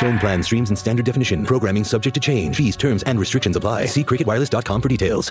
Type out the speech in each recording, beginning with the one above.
Phone plan streams in standard definition. Programming subject to change. Fees, terms, and restrictions apply. See cricketwireless.com for details.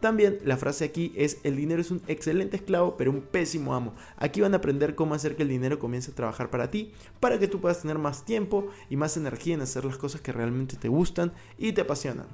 También la frase aquí es el dinero es un excelente esclavo pero un pésimo amo. Aquí van a aprender cómo hacer que el dinero comience a trabajar para ti, para que tú puedas tener más tiempo y más energía en hacer las cosas que realmente te gustan y te apasionan.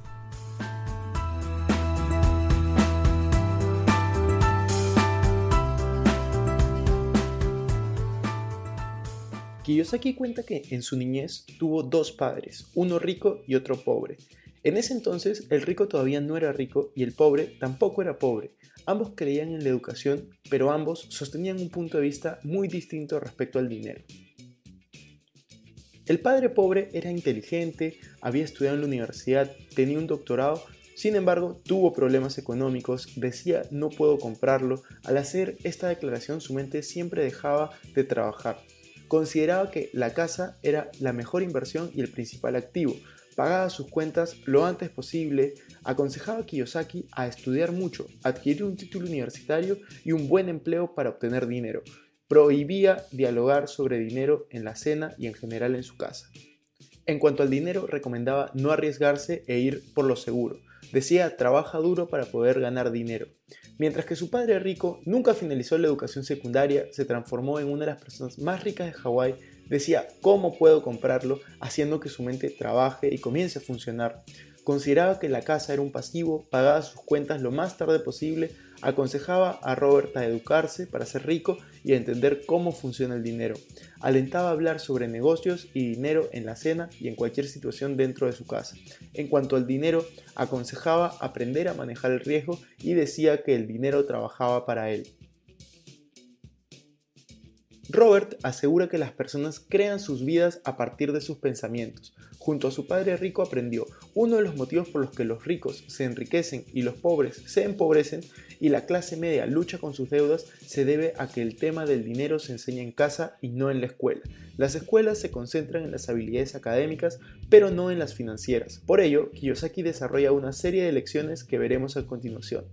Kiyosaki cuenta que en su niñez tuvo dos padres, uno rico y otro pobre. En ese entonces el rico todavía no era rico y el pobre tampoco era pobre. Ambos creían en la educación, pero ambos sostenían un punto de vista muy distinto respecto al dinero. El padre pobre era inteligente, había estudiado en la universidad, tenía un doctorado, sin embargo tuvo problemas económicos, decía no puedo comprarlo. Al hacer esta declaración su mente siempre dejaba de trabajar. Consideraba que la casa era la mejor inversión y el principal activo, pagaba sus cuentas lo antes posible, aconsejaba a Kiyosaki a estudiar mucho, adquirir un título universitario y un buen empleo para obtener dinero. Prohibía dialogar sobre dinero en la cena y en general en su casa. En cuanto al dinero, recomendaba no arriesgarse e ir por lo seguro. Decía, trabaja duro para poder ganar dinero. Mientras que su padre rico nunca finalizó la educación secundaria, se transformó en una de las personas más ricas de Hawái Decía, ¿cómo puedo comprarlo? Haciendo que su mente trabaje y comience a funcionar. Consideraba que la casa era un pasivo, pagaba sus cuentas lo más tarde posible, aconsejaba a Robert a educarse para ser rico y a entender cómo funciona el dinero. Alentaba a hablar sobre negocios y dinero en la cena y en cualquier situación dentro de su casa. En cuanto al dinero, aconsejaba aprender a manejar el riesgo y decía que el dinero trabajaba para él. Robert asegura que las personas crean sus vidas a partir de sus pensamientos. Junto a su padre rico aprendió uno de los motivos por los que los ricos se enriquecen y los pobres se empobrecen y la clase media lucha con sus deudas se debe a que el tema del dinero se enseña en casa y no en la escuela. Las escuelas se concentran en las habilidades académicas pero no en las financieras. Por ello, Kiyosaki desarrolla una serie de lecciones que veremos a continuación.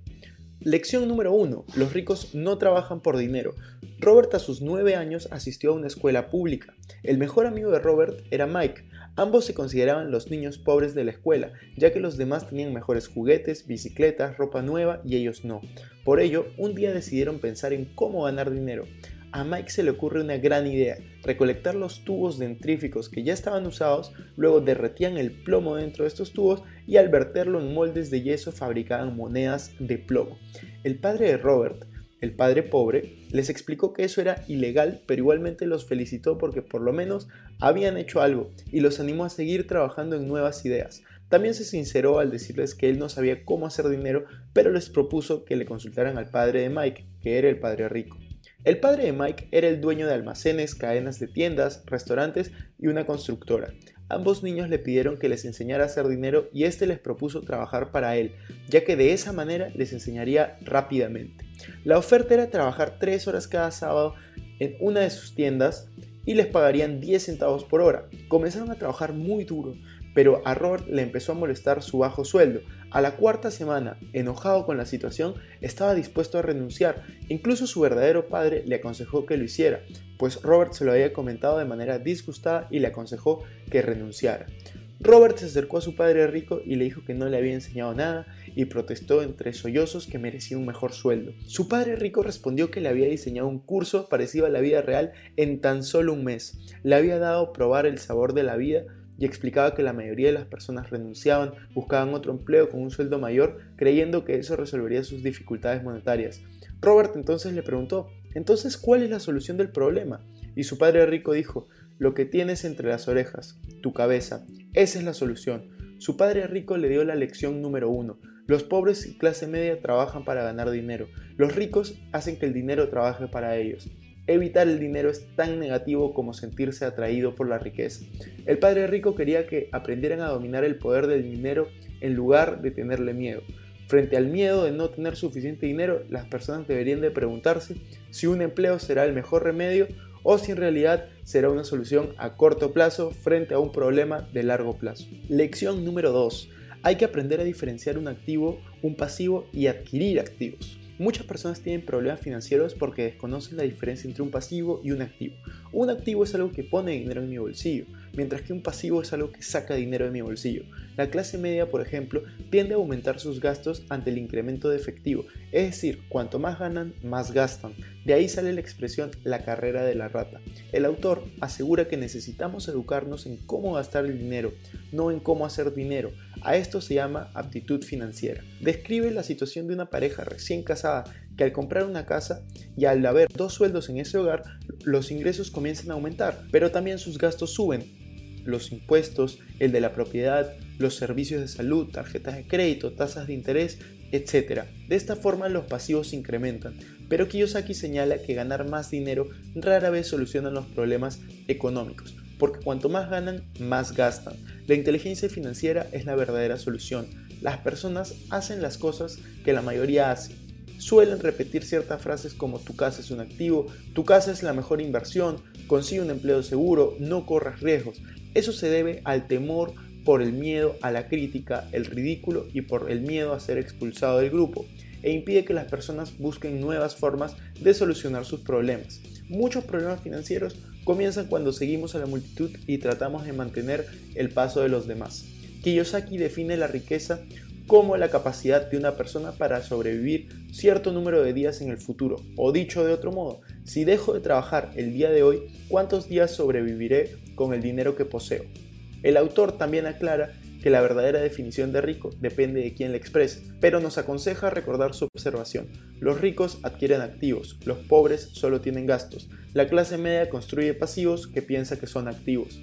Lección número 1. Los ricos no trabajan por dinero. Robert a sus 9 años asistió a una escuela pública. El mejor amigo de Robert era Mike. Ambos se consideraban los niños pobres de la escuela, ya que los demás tenían mejores juguetes, bicicletas, ropa nueva y ellos no. Por ello, un día decidieron pensar en cómo ganar dinero a Mike se le ocurre una gran idea, recolectar los tubos dentríficos que ya estaban usados, luego derretían el plomo dentro de estos tubos y al verterlo en moldes de yeso fabricaban monedas de plomo. El padre de Robert, el padre pobre, les explicó que eso era ilegal, pero igualmente los felicitó porque por lo menos habían hecho algo y los animó a seguir trabajando en nuevas ideas. También se sinceró al decirles que él no sabía cómo hacer dinero, pero les propuso que le consultaran al padre de Mike, que era el padre rico. El padre de Mike era el dueño de almacenes, cadenas de tiendas, restaurantes y una constructora. Ambos niños le pidieron que les enseñara a hacer dinero y este les propuso trabajar para él, ya que de esa manera les enseñaría rápidamente. La oferta era trabajar 3 horas cada sábado en una de sus tiendas y les pagarían 10 centavos por hora. Comenzaron a trabajar muy duro, pero a Robert le empezó a molestar su bajo sueldo. A la cuarta semana, enojado con la situación, estaba dispuesto a renunciar. Incluso su verdadero padre le aconsejó que lo hiciera, pues Robert se lo había comentado de manera disgustada y le aconsejó que renunciara. Robert se acercó a su padre rico y le dijo que no le había enseñado nada y protestó entre sollozos que merecía un mejor sueldo. Su padre rico respondió que le había diseñado un curso parecido a la vida real en tan solo un mes. Le había dado probar el sabor de la vida y explicaba que la mayoría de las personas renunciaban, buscaban otro empleo con un sueldo mayor, creyendo que eso resolvería sus dificultades monetarias. Robert entonces le preguntó, entonces, ¿cuál es la solución del problema? Y su padre rico dijo, lo que tienes entre las orejas, tu cabeza, esa es la solución. Su padre rico le dio la lección número uno. Los pobres y clase media trabajan para ganar dinero. Los ricos hacen que el dinero trabaje para ellos. Evitar el dinero es tan negativo como sentirse atraído por la riqueza. El padre rico quería que aprendieran a dominar el poder del dinero en lugar de tenerle miedo. Frente al miedo de no tener suficiente dinero, las personas deberían de preguntarse si un empleo será el mejor remedio o si en realidad será una solución a corto plazo frente a un problema de largo plazo. Lección número 2. Hay que aprender a diferenciar un activo, un pasivo y adquirir activos. Muchas personas tienen problemas financieros porque desconocen la diferencia entre un pasivo y un activo. Un activo es algo que pone dinero en mi bolsillo, mientras que un pasivo es algo que saca dinero de mi bolsillo. La clase media, por ejemplo, tiende a aumentar sus gastos ante el incremento de efectivo, es decir, cuanto más ganan, más gastan. De ahí sale la expresión la carrera de la rata. El autor asegura que necesitamos educarnos en cómo gastar el dinero, no en cómo hacer dinero. A esto se llama aptitud financiera. Describe la situación de una pareja recién casada que al comprar una casa y al haber dos sueldos en ese hogar, los ingresos comienzan a aumentar, pero también sus gastos suben los impuestos, el de la propiedad, los servicios de salud, tarjetas de crédito, tasas de interés, etc. De esta forma los pasivos se incrementan, pero Kiyosaki señala que ganar más dinero rara vez soluciona los problemas económicos, porque cuanto más ganan, más gastan. La inteligencia financiera es la verdadera solución. Las personas hacen las cosas que la mayoría hace. Suelen repetir ciertas frases como tu casa es un activo, tu casa es la mejor inversión, consigue un empleo seguro, no corras riesgos. Eso se debe al temor por el miedo a la crítica, el ridículo y por el miedo a ser expulsado del grupo, e impide que las personas busquen nuevas formas de solucionar sus problemas. Muchos problemas financieros comienzan cuando seguimos a la multitud y tratamos de mantener el paso de los demás. Kiyosaki define la riqueza como la capacidad de una persona para sobrevivir cierto número de días en el futuro. O dicho de otro modo, si dejo de trabajar el día de hoy, ¿cuántos días sobreviviré con el dinero que poseo? El autor también aclara que la verdadera definición de rico depende de quién le exprese, pero nos aconseja recordar su observación. Los ricos adquieren activos, los pobres solo tienen gastos. La clase media construye pasivos que piensa que son activos.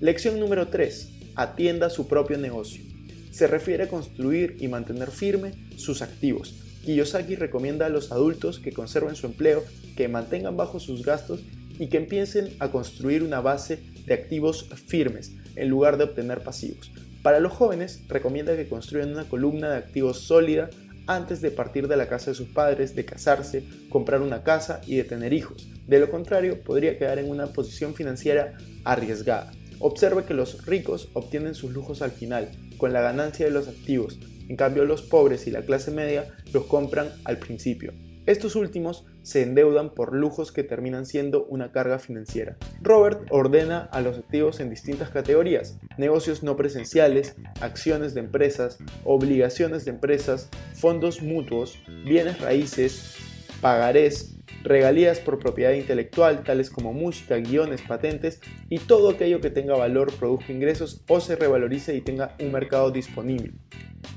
Lección número 3. Atienda su propio negocio se refiere a construir y mantener firme sus activos. Kiyosaki recomienda a los adultos que conserven su empleo, que mantengan bajo sus gastos y que empiecen a construir una base de activos firmes en lugar de obtener pasivos. Para los jóvenes, recomienda que construyan una columna de activos sólida antes de partir de la casa de sus padres, de casarse, comprar una casa y de tener hijos. De lo contrario, podría quedar en una posición financiera arriesgada. Observe que los ricos obtienen sus lujos al final, con la ganancia de los activos. En cambio, los pobres y la clase media los compran al principio. Estos últimos se endeudan por lujos que terminan siendo una carga financiera. Robert ordena a los activos en distintas categorías, negocios no presenciales, acciones de empresas, obligaciones de empresas, fondos mutuos, bienes raíces, pagarés, regalías por propiedad intelectual, tales como música, guiones, patentes y todo aquello que tenga valor, produzca ingresos o se revalorice y tenga un mercado disponible.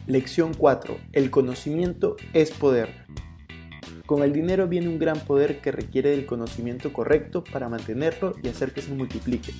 Lección 4. El conocimiento es poder. Con el dinero viene un gran poder que requiere del conocimiento correcto para mantenerlo y hacer que se multiplique.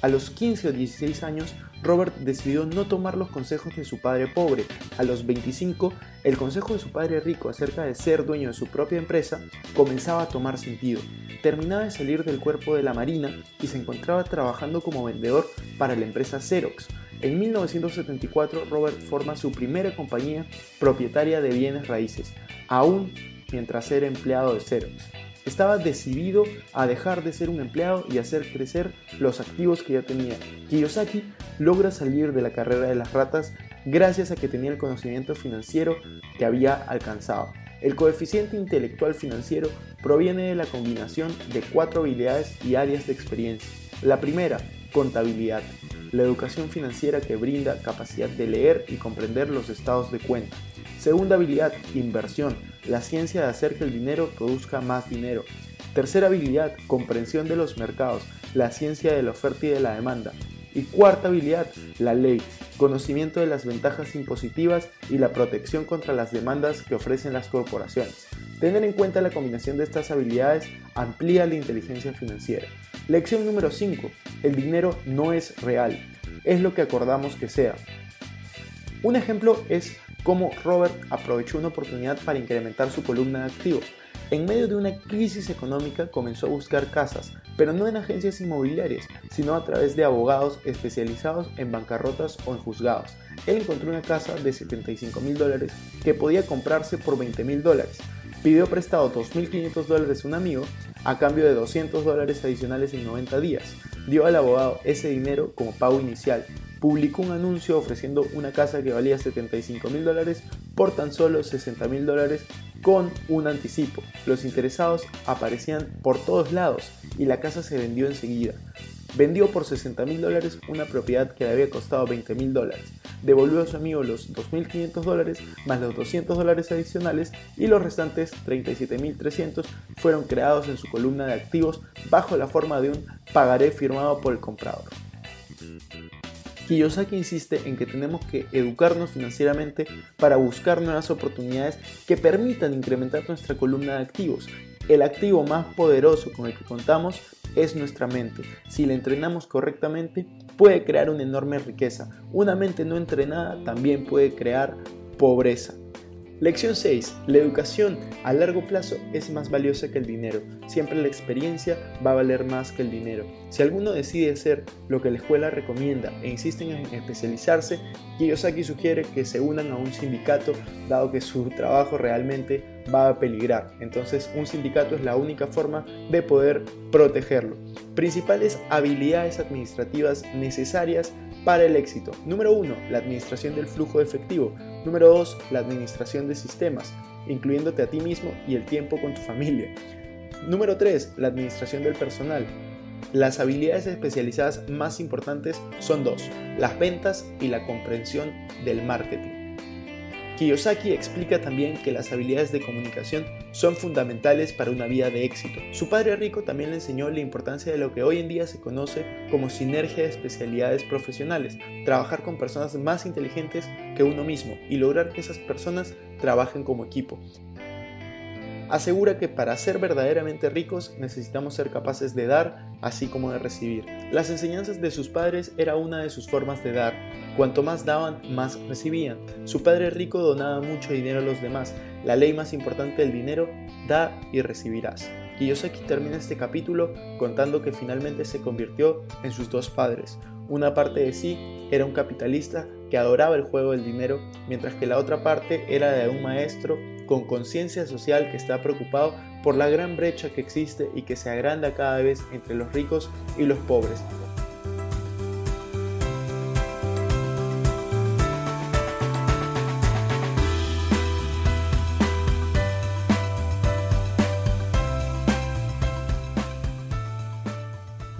A los 15 o 16 años, Robert decidió no tomar los consejos de su padre pobre. A los 25, el consejo de su padre rico acerca de ser dueño de su propia empresa comenzaba a tomar sentido. Terminaba de salir del cuerpo de la Marina y se encontraba trabajando como vendedor para la empresa Xerox. En 1974, Robert forma su primera compañía propietaria de bienes raíces. Aún mientras era empleado de Xerox. Estaba decidido a dejar de ser un empleado y hacer crecer los activos que ya tenía. Kiyosaki logra salir de la carrera de las ratas gracias a que tenía el conocimiento financiero que había alcanzado. El coeficiente intelectual financiero proviene de la combinación de cuatro habilidades y áreas de experiencia. La primera, contabilidad, la educación financiera que brinda capacidad de leer y comprender los estados de cuenta. Segunda habilidad, inversión, la ciencia de hacer que el dinero produzca más dinero. Tercera habilidad, comprensión de los mercados, la ciencia de la oferta y de la demanda. Y cuarta habilidad, la ley, conocimiento de las ventajas impositivas y la protección contra las demandas que ofrecen las corporaciones. Tener en cuenta la combinación de estas habilidades amplía la inteligencia financiera. Lección número 5. El dinero no es real, es lo que acordamos que sea. Un ejemplo es cómo Robert aprovechó una oportunidad para incrementar su columna de activos. En medio de una crisis económica comenzó a buscar casas, pero no en agencias inmobiliarias, sino a través de abogados especializados en bancarrotas o en juzgados. Él encontró una casa de 75 mil dólares que podía comprarse por 20 mil dólares. Pidió prestado 2.500 dólares a un amigo a cambio de 200 dólares adicionales en 90 días. Dio al abogado ese dinero como pago inicial publicó un anuncio ofreciendo una casa que valía 75 mil dólares por tan solo 60 mil dólares con un anticipo. Los interesados aparecían por todos lados y la casa se vendió enseguida. Vendió por 60 mil dólares una propiedad que le había costado 20 mil dólares. Devolvió a su amigo los 2.500 dólares más los 200 dólares adicionales y los restantes 37.300 fueron creados en su columna de activos bajo la forma de un pagaré firmado por el comprador. Kiyosaki insiste en que tenemos que educarnos financieramente para buscar nuevas oportunidades que permitan incrementar nuestra columna de activos. El activo más poderoso con el que contamos es nuestra mente. Si la entrenamos correctamente, puede crear una enorme riqueza. Una mente no entrenada también puede crear pobreza. Lección 6. La educación a largo plazo es más valiosa que el dinero. Siempre la experiencia va a valer más que el dinero. Si alguno decide hacer lo que la escuela recomienda e insisten en especializarse, Kiyosaki sugiere que se unan a un sindicato dado que su trabajo realmente va a peligrar. Entonces un sindicato es la única forma de poder protegerlo. Principales habilidades administrativas necesarias para el éxito. Número 1. La administración del flujo de efectivo. Número 2. La administración de sistemas, incluyéndote a ti mismo y el tiempo con tu familia. Número 3. La administración del personal. Las habilidades especializadas más importantes son dos, las ventas y la comprensión del marketing. Kiyosaki explica también que las habilidades de comunicación son fundamentales para una vida de éxito. Su padre rico también le enseñó la importancia de lo que hoy en día se conoce como sinergia de especialidades profesionales, trabajar con personas más inteligentes que uno mismo y lograr que esas personas trabajen como equipo asegura que para ser verdaderamente ricos necesitamos ser capaces de dar así como de recibir. Las enseñanzas de sus padres era una de sus formas de dar. Cuanto más daban, más recibían. Su padre rico donaba mucho dinero a los demás. La ley más importante del dinero, da y recibirás. Kiyosaki termina este capítulo contando que finalmente se convirtió en sus dos padres. Una parte de sí era un capitalista que adoraba el juego del dinero, mientras que la otra parte era de un maestro con conciencia social que está preocupado por la gran brecha que existe y que se agranda cada vez entre los ricos y los pobres.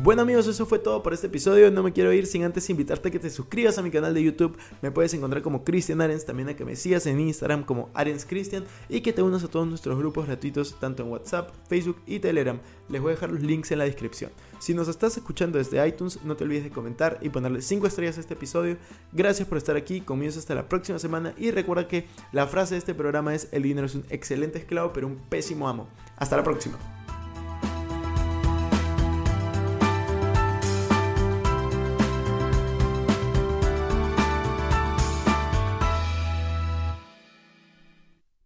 Bueno amigos, eso fue todo por este episodio. No me quiero ir sin antes invitarte a que te suscribas a mi canal de YouTube. Me puedes encontrar como Cristian Arens, también a que me sigas en Instagram como Arens Cristian y que te unas a todos nuestros grupos gratuitos tanto en WhatsApp, Facebook y Telegram. Les voy a dejar los links en la descripción. Si nos estás escuchando desde iTunes, no te olvides de comentar y ponerle 5 estrellas a este episodio. Gracias por estar aquí, comienzo hasta la próxima semana y recuerda que la frase de este programa es el dinero es un excelente esclavo pero un pésimo amo. Hasta la próxima.